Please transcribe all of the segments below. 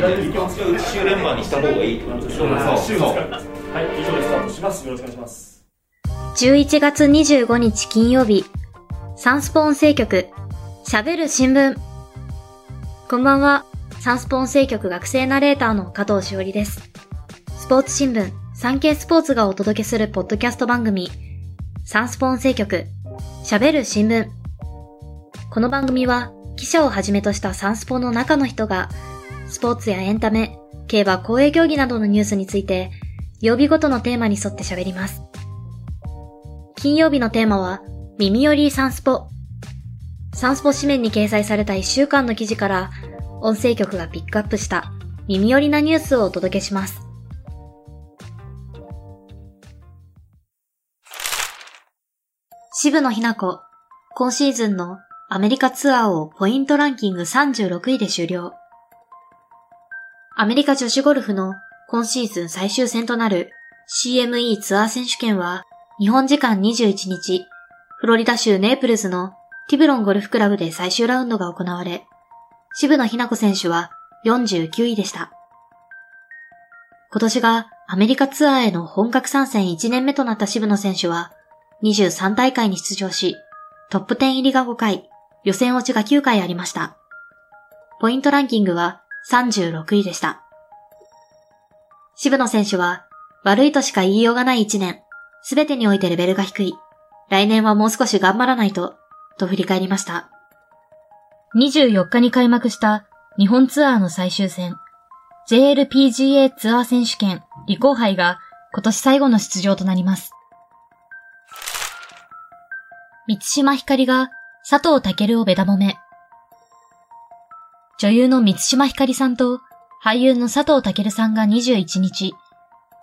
週連番にした方がいいってことでしょそうそうはい、以上でスタートします。よろしくお願いします。11月25日金曜日、サンスポ音声局、喋る新聞。こんばんは、サンスポ音声局学生ナレーターの加藤しおりです。スポーツ新聞、サンケイスポーツがお届けするポッドキャスト番組、サンスポ音声局、喋る新聞。この番組は、記者をはじめとしたサンスポの中の人が、スポーツやエンタメ、競馬、公営競技などのニュースについて、曜日ごとのテーマに沿って喋ります。金曜日のテーマは、耳よりサンスポ。サンスポ紙面に掲載された1週間の記事から、音声局がピックアップした耳寄りなニュースをお届けします。渋野日向子、今シーズンのアメリカツアーをポイントランキング36位で終了。アメリカ女子ゴルフの今シーズン最終戦となる CME ツアー選手権は日本時間21日、フロリダ州ネープルズのティブロンゴルフクラブで最終ラウンドが行われ、渋野日向子選手は49位でした。今年がアメリカツアーへの本格参戦1年目となった渋野選手は、23大会に出場し、トップ10入りが5回、予選落ちが9回ありました。ポイントランキングは36位でした。渋野選手は、悪いとしか言いようがない1年、すべてにおいてレベルが低い。来年はもう少し頑張らないと、と振り返りました。24日に開幕した日本ツアーの最終戦、JLPGA ツアー選手権リコー杯が今年最後の出場となります。三島ひかりが佐藤健をベタ褒め。女優の三島ひかりさんと俳優の佐藤健さんが21日、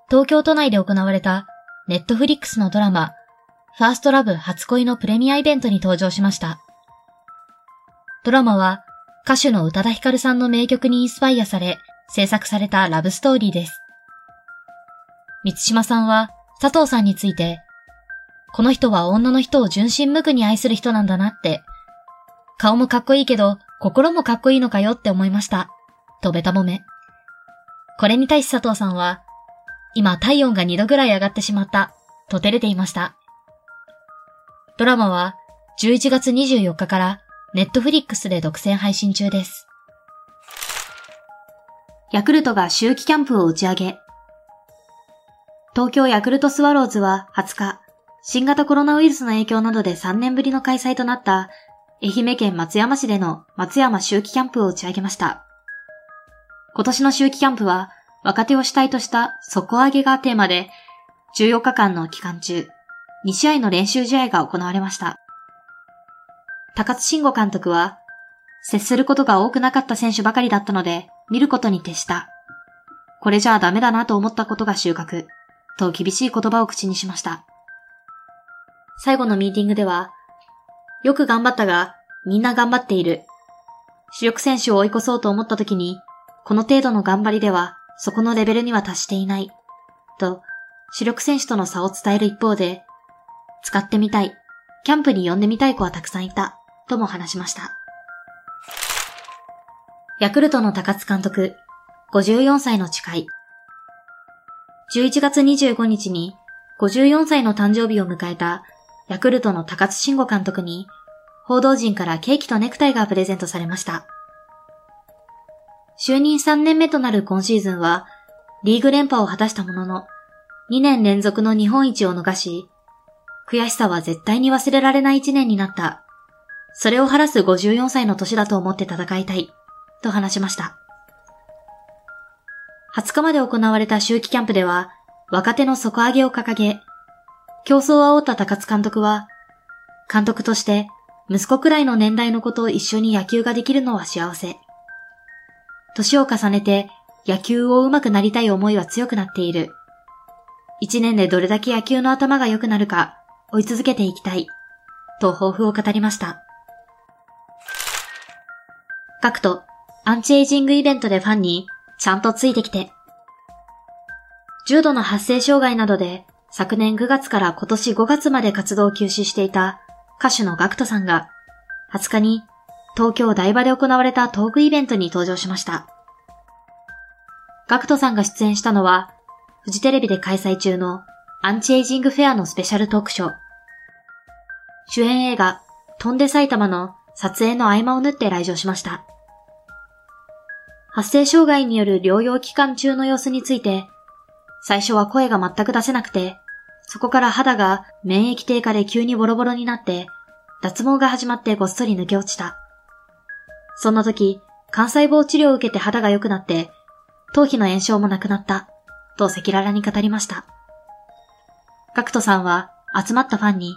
東京都内で行われたネットフリックスのドラマ、ファーストラブ初恋のプレミアイベントに登場しました。ドラマは歌手の宇多田ヒカルさんの名曲にインスパイアされ制作されたラブストーリーです。三島さんは佐藤さんについて、この人は女の人を純真無垢に愛する人なんだなって、顔もかっこいいけど心もかっこいいのかよって思いました。とベタ褒め。これに対し佐藤さんは、今体温が2度ぐらい上がってしまった、と照れていました。ドラマは11月24日からネットフリックスで独占配信中です。ヤクルトが秋季キャンプを打ち上げ。東京ヤクルトスワローズは20日、新型コロナウイルスの影響などで3年ぶりの開催となった愛媛県松山市での松山秋季キャンプを打ち上げました。今年の秋季キャンプは若手を主体とした底上げがテーマで14日間の期間中、2試合の練習試合が行われました。高津慎吾監督は、接することが多くなかった選手ばかりだったので、見ることに徹した。これじゃあダメだなと思ったことが収穫、と厳しい言葉を口にしました。最後のミーティングでは、よく頑張ったが、みんな頑張っている。主力選手を追い越そうと思った時に、この程度の頑張りでは、そこのレベルには達していない。と、主力選手との差を伝える一方で、使ってみたい、キャンプに呼んでみたい子はたくさんいた、とも話しました。ヤクルトの高津監督、54歳の誓い。11月25日に54歳の誕生日を迎えたヤクルトの高津慎吾監督に、報道陣からケーキとネクタイがプレゼントされました。就任3年目となる今シーズンは、リーグ連覇を果たしたものの、2年連続の日本一を逃し、悔しさは絶対に忘れられない1年になった。それを晴らす54歳の年だと思って戦いたい、と話しました。20日まで行われた秋季キャンプでは、若手の底上げを掲げ、競争を煽った高津監督は、監督として息子くらいの年代の子と一緒に野球ができるのは幸せ。年を重ねて野球を上手くなりたい思いは強くなっている。一年でどれだけ野球の頭が良くなるか追い続けていきたい。と抱負を語りました。各とアンチエイジングイベントでファンにちゃんとついてきて。重度の発声障害などで昨年9月から今年5月まで活動を休止していた歌手のガクトさんが20日に東京台場で行われたトークイベントに登場しました。ガクトさんが出演したのは、フジテレビで開催中のアンチエイジングフェアのスペシャルトークショー。主演映画、飛んで埼玉の撮影の合間を縫って来場しました。発声障害による療養期間中の様子について、最初は声が全く出せなくて、そこから肌が免疫低下で急にボロボロになって、脱毛が始まってごっそり抜け落ちた。そんな時、幹細胞治療を受けて肌が良くなって、頭皮の炎症もなくなった、と赤裸々に語りました。ガクトさんは集まったファンに、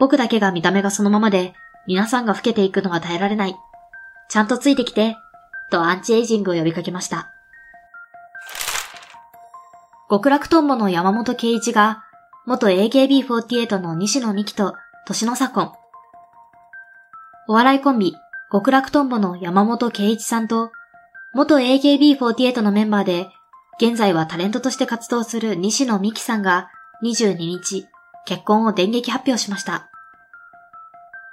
僕だけが見た目がそのままで、皆さんが老けていくのは耐えられない。ちゃんとついてきて、とアンチエイジングを呼びかけました。極楽トンボの山本圭一が、元 AKB48 の西野美紀と年の差婚。お笑いコンビ、極楽トンボの山本圭一さんと、元 AKB48 のメンバーで、現在はタレントとして活動する西野美紀さんが22日、結婚を電撃発表しました。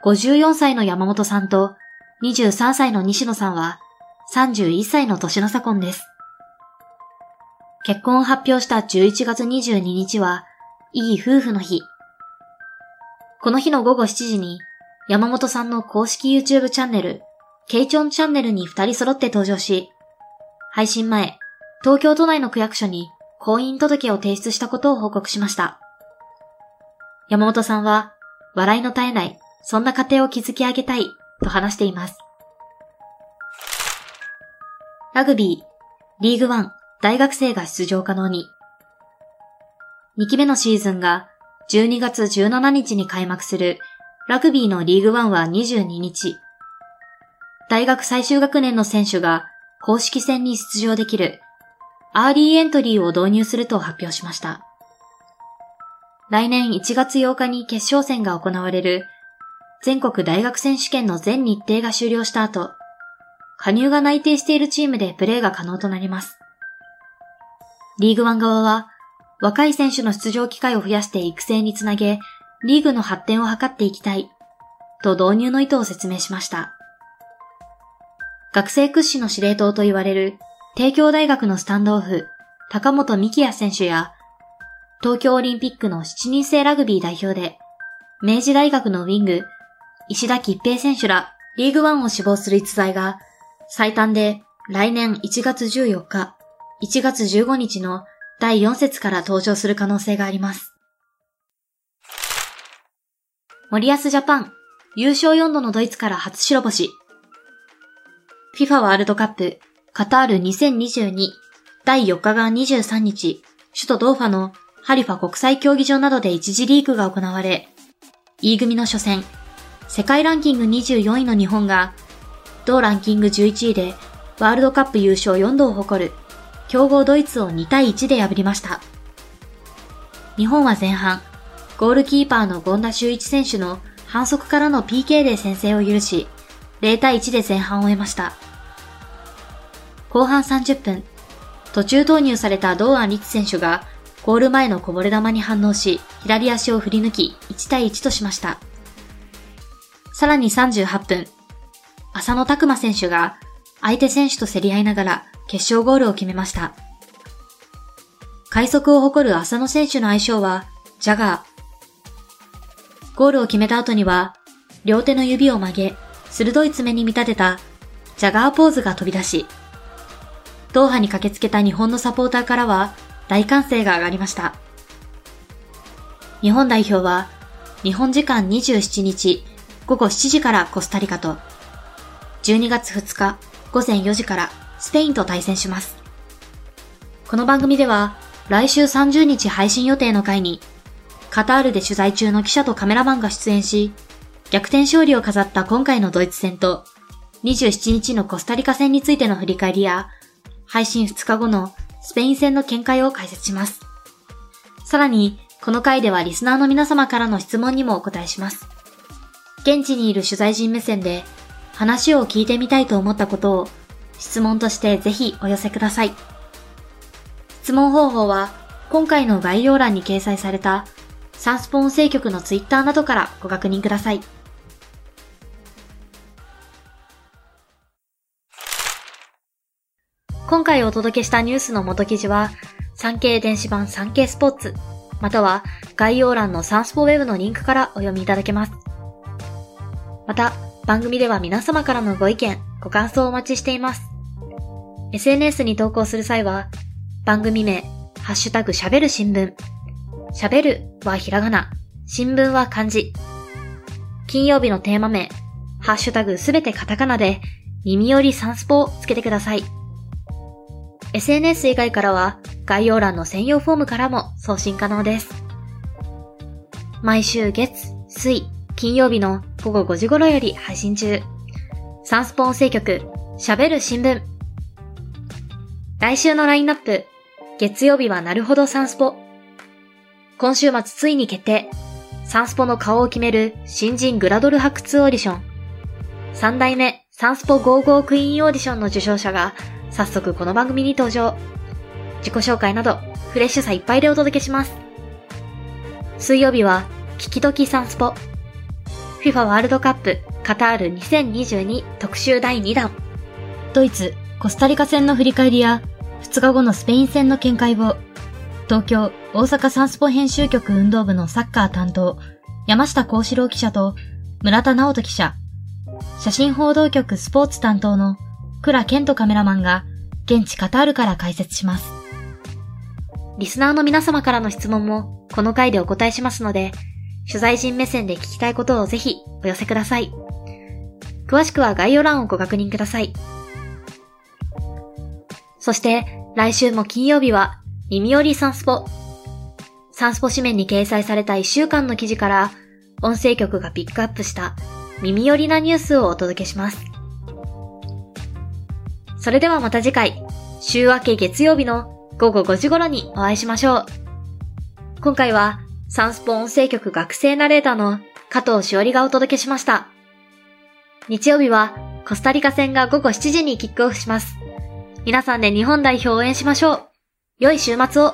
54歳の山本さんと23歳の西野さんは31歳の年の差婚です。結婚を発表した11月22日は、いい夫婦の日。この日の午後7時に、山本さんの公式 YouTube チャンネル、ケイチョンチャンネルに二人揃って登場し、配信前、東京都内の区役所に婚姻届を提出したことを報告しました。山本さんは、笑いの絶えない、そんな家庭を築き上げたい、と話しています。ラグビー、リーグワン、大学生が出場可能に。2期目のシーズンが12月17日に開幕するラグビーのリーグワンは22日。大学最終学年の選手が公式戦に出場できるアーリーエントリーを導入すると発表しました。来年1月8日に決勝戦が行われる全国大学選手権の全日程が終了した後、加入が内定しているチームでプレーが可能となります。リーグワン側は、若い選手の出場機会を増やして育成につなげ、リーグの発展を図っていきたい、と導入の意図を説明しました。学生屈指の司令塔と言われる、帝京大学のスタンドオフ、高本幹也選手や、東京オリンピックの7人制ラグビー代表で、明治大学のウィング、石田吉平選手らリーグワンを志望する逸材が、最短で来年1月14日、1月15日の第4節から登場する可能性があります。森保ジャパン、優勝4度のドイツから初白星。FIFA ワールドカップ、カタール2022、第4日が23日、首都ドーファのハリファ国際競技場などで一次リーグが行われ、E 組の初戦、世界ランキング24位の日本が、同ランキング11位でワールドカップ優勝4度を誇る強豪ドイツを2対1で破りました。日本は前半、ゴールキーパーの権田修一選手の反則からの PK で先制を許し、0対1で前半を終えました。後半30分、途中投入された堂安律選手がゴール前のこぼれ球に反応し、左足を振り抜き1対1としました。さらに38分、浅野拓磨選手が相手選手と競り合いながら決勝ゴールを決めました。快速を誇る浅野選手の愛称は、ジャガー。ゴールを決めた後には、両手の指を曲げ、鋭い爪に見立てた、ジャガーポーズが飛び出し、ドーハに駆けつけた日本のサポーターからは、大歓声が上がりました。日本代表は、日本時間27日午後7時からコスタリカと、12月2日午前4時からスペインと対戦します。この番組では、来週30日配信予定の回に、カタールで取材中の記者とカメラマンが出演し、逆転勝利を飾った今回のドイツ戦と、27日のコスタリカ戦についての振り返りや、配信2日後のスペイン戦の見解を解説します。さらに、この回ではリスナーの皆様からの質問にもお答えします。現地にいる取材陣目線で、話を聞いてみたいと思ったことを質問としてぜひお寄せください。質問方法は今回の概要欄に掲載されたサンスポ音声局のツイッターなどからご確認ください。今回お届けしたニュースの元記事は、産経電子版産経スポーツ、または概要欄のサンスポウェブのリンクからお読みいただけます。また、番組では皆様からのご意見、ご感想をお待ちしています。SNS に投稿する際は、番組名、ハッシュタグ喋る新聞。喋るはひらがな、新聞は漢字。金曜日のテーマ名、ハッシュタグすべてカタカナで、耳よりサンスポをつけてください。SNS 以外からは概要欄の専用フォームからも送信可能です。毎週月、水、金曜日の午後5時頃より配信中。サンスポ音声局、喋る新聞。来週のラインナップ、月曜日はなるほどサンスポ。今週末ついに決定。サンスポの顔を決める新人グラドル発掘オーディション。三代目サンスポ55クイーンオーディションの受賞者が早速この番組に登場。自己紹介など、フレッシュさいっぱいでお届けします。水曜日は、聞きときサンスポ。FIFA ワールドカップカタール2022特集第2弾。ドイツ、コスタリカ戦の振り返りや、2日後のスペイン戦の見解を、東京、大阪サンスポ編集局運動部のサッカー担当、山下幸四郎記者と、村田直人記者、写真報道局スポーツ担当の倉健人カメラマンが現地カタールから解説します。リスナーの皆様からの質問もこの回でお答えしますので、取材陣目線で聞きたいことをぜひお寄せください。詳しくは概要欄をご確認ください。そして来週も金曜日は耳よりサンスポ。サンスポ紙面に掲載された1週間の記事から音声局がピックアップした耳寄りなニュースをお届けします。それではまた次回、週明け月曜日の午後5時頃にお会いしましょう。今回は、サンスポ音声局学生ナレーターの加藤しおりがお届けしました。日曜日は、コスタリカ戦が午後7時にキックオフします。皆さんで日本代表を応援しましょう。良い週末を